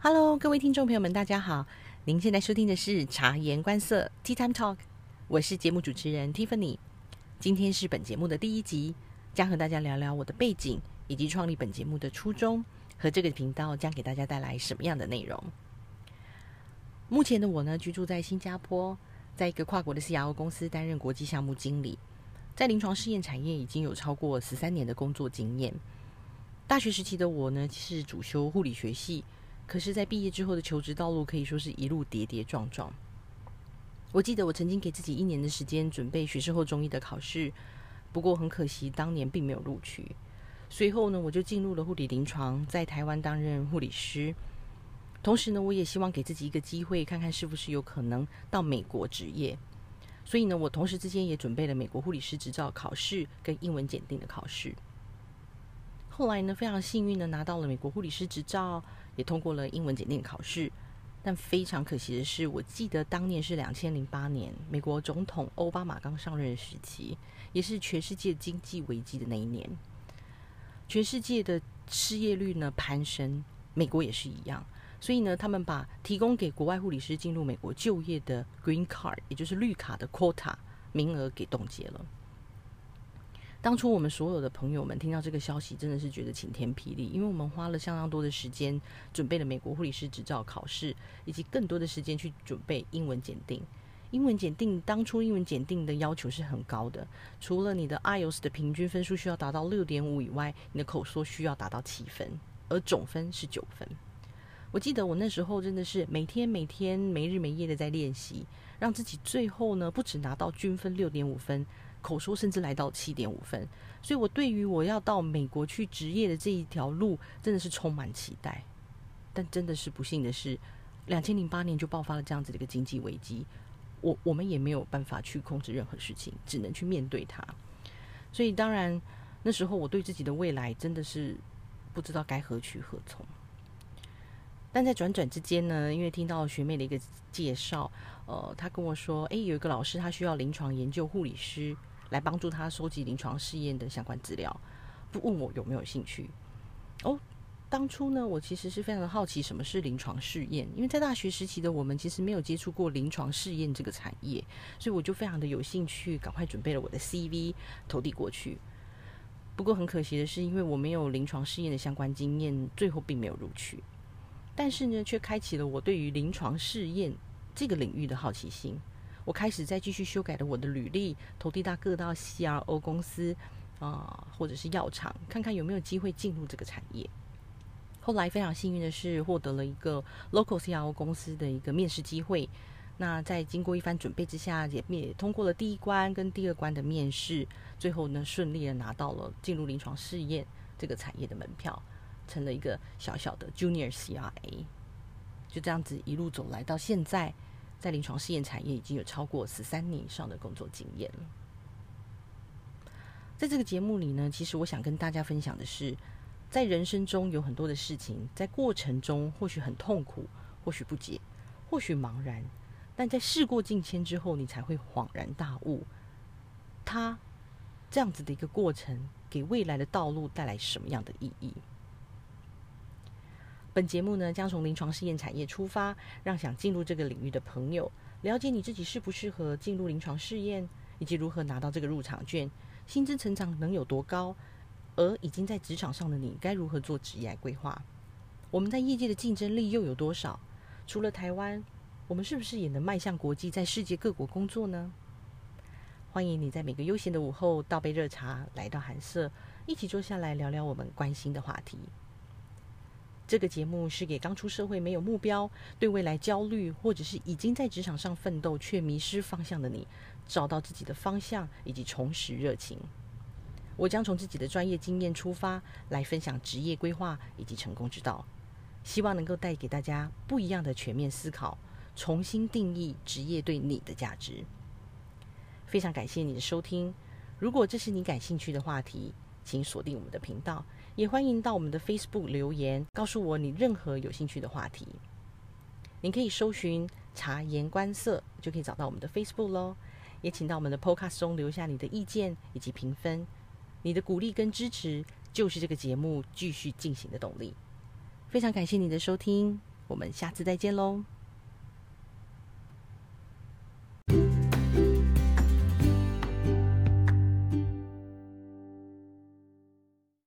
Hello，各位听众朋友们，大家好！您现在收听的是察言观色 Tea Time Talk，我是节目主持人 Tiffany。今天是本节目的第一集，将和大家聊聊我的背景以及创立本节目的初衷，和这个频道将给大家带来什么样的内容。目前的我呢，居住在新加坡，在一个跨国的 CRO 公司担任国际项目经理，在临床试验产业已经有超过十三年的工作经验。大学时期的我呢，是主修护理学系。可是，在毕业之后的求职道路可以说是一路跌跌撞撞。我记得我曾经给自己一年的时间准备学士后中医的考试，不过很可惜，当年并没有录取。随后呢，我就进入了护理临床，在台湾担任护理师。同时呢，我也希望给自己一个机会，看看是不是有可能到美国执业。所以呢，我同时之间也准备了美国护理师执照考试跟英文检定的考试。后来呢，非常幸运的拿到了美国护理师执照。也通过了英文检定考试，但非常可惜的是，我记得当年是两千零八年，美国总统奥巴马刚上任的时期，也是全世界经济危机的那一年，全世界的失业率呢攀升，美国也是一样，所以呢，他们把提供给国外护理师进入美国就业的 Green Card，也就是绿卡的 quota 名额给冻结了。当初我们所有的朋友们听到这个消息，真的是觉得晴天霹雳，因为我们花了相当多的时间准备了美国护理师执照考试，以及更多的时间去准备英文检定。英文检定当初英文检定的要求是很高的，除了你的 IELTS 的平均分数需要达到六点五以外，你的口说需要达到七分，而总分是九分。我记得我那时候真的是每天每天没日没夜的在练习，让自己最后呢不止拿到均分六点五分。口说甚至来到七点五分，所以我对于我要到美国去职业的这一条路真的是充满期待。但真的是不幸的是，两千零八年就爆发了这样子的一个经济危机，我我们也没有办法去控制任何事情，只能去面对它。所以当然那时候我对自己的未来真的是不知道该何去何从。但在转转之间呢，因为听到学妹的一个介绍，呃，她跟我说，诶，有一个老师他需要临床研究护理师。来帮助他收集临床试验的相关资料，不问我有没有兴趣。哦，当初呢，我其实是非常的好奇什么是临床试验，因为在大学时期的我们其实没有接触过临床试验这个产业，所以我就非常的有兴趣，赶快准备了我的 CV 投递过去。不过很可惜的是，因为我没有临床试验的相关经验，最后并没有录取。但是呢，却开启了我对于临床试验这个领域的好奇心。我开始再继续修改了我的履历，投递到各大 CRO 公司啊，或者是药厂，看看有没有机会进入这个产业。后来非常幸运的是，获得了一个 local CRO 公司的一个面试机会。那在经过一番准备之下，也也通过了第一关跟第二关的面试，最后呢，顺利的拿到了进入临床试验这个产业的门票，成了一个小小的 Junior CRA。就这样子一路走来到现在。在临床试验产业已经有超过十三年以上的工作经验了。在这个节目里呢，其实我想跟大家分享的是，在人生中有很多的事情，在过程中或许很痛苦，或许不解，或许茫然，但在事过境迁之后，你才会恍然大悟，它这样子的一个过程，给未来的道路带来什么样的意义？本节目呢，将从临床试验产业出发，让想进入这个领域的朋友了解你自己适不适合进入临床试验，以及如何拿到这个入场券，薪资成长能有多高，而已经在职场上的你该如何做职业规划？我们在业界的竞争力又有多少？除了台湾，我们是不是也能迈向国际，在世界各国工作呢？欢迎你在每个悠闲的午后倒杯热茶，来到寒舍，一起坐下来聊聊我们关心的话题。这个节目是给刚出社会、没有目标、对未来焦虑，或者是已经在职场上奋斗却迷失方向的你，找到自己的方向以及重拾热情。我将从自己的专业经验出发，来分享职业规划以及成功之道，希望能够带给大家不一样的全面思考，重新定义职业对你的价值。非常感谢你的收听，如果这是你感兴趣的话题，请锁定我们的频道。也欢迎到我们的 Facebook 留言，告诉我你任何有兴趣的话题。您可以搜寻“察言观色”，就可以找到我们的 Facebook 喽。也请到我们的 Podcast 中留下你的意见以及评分。你的鼓励跟支持，就是这个节目继续进行的动力。非常感谢你的收听，我们下次再见喽。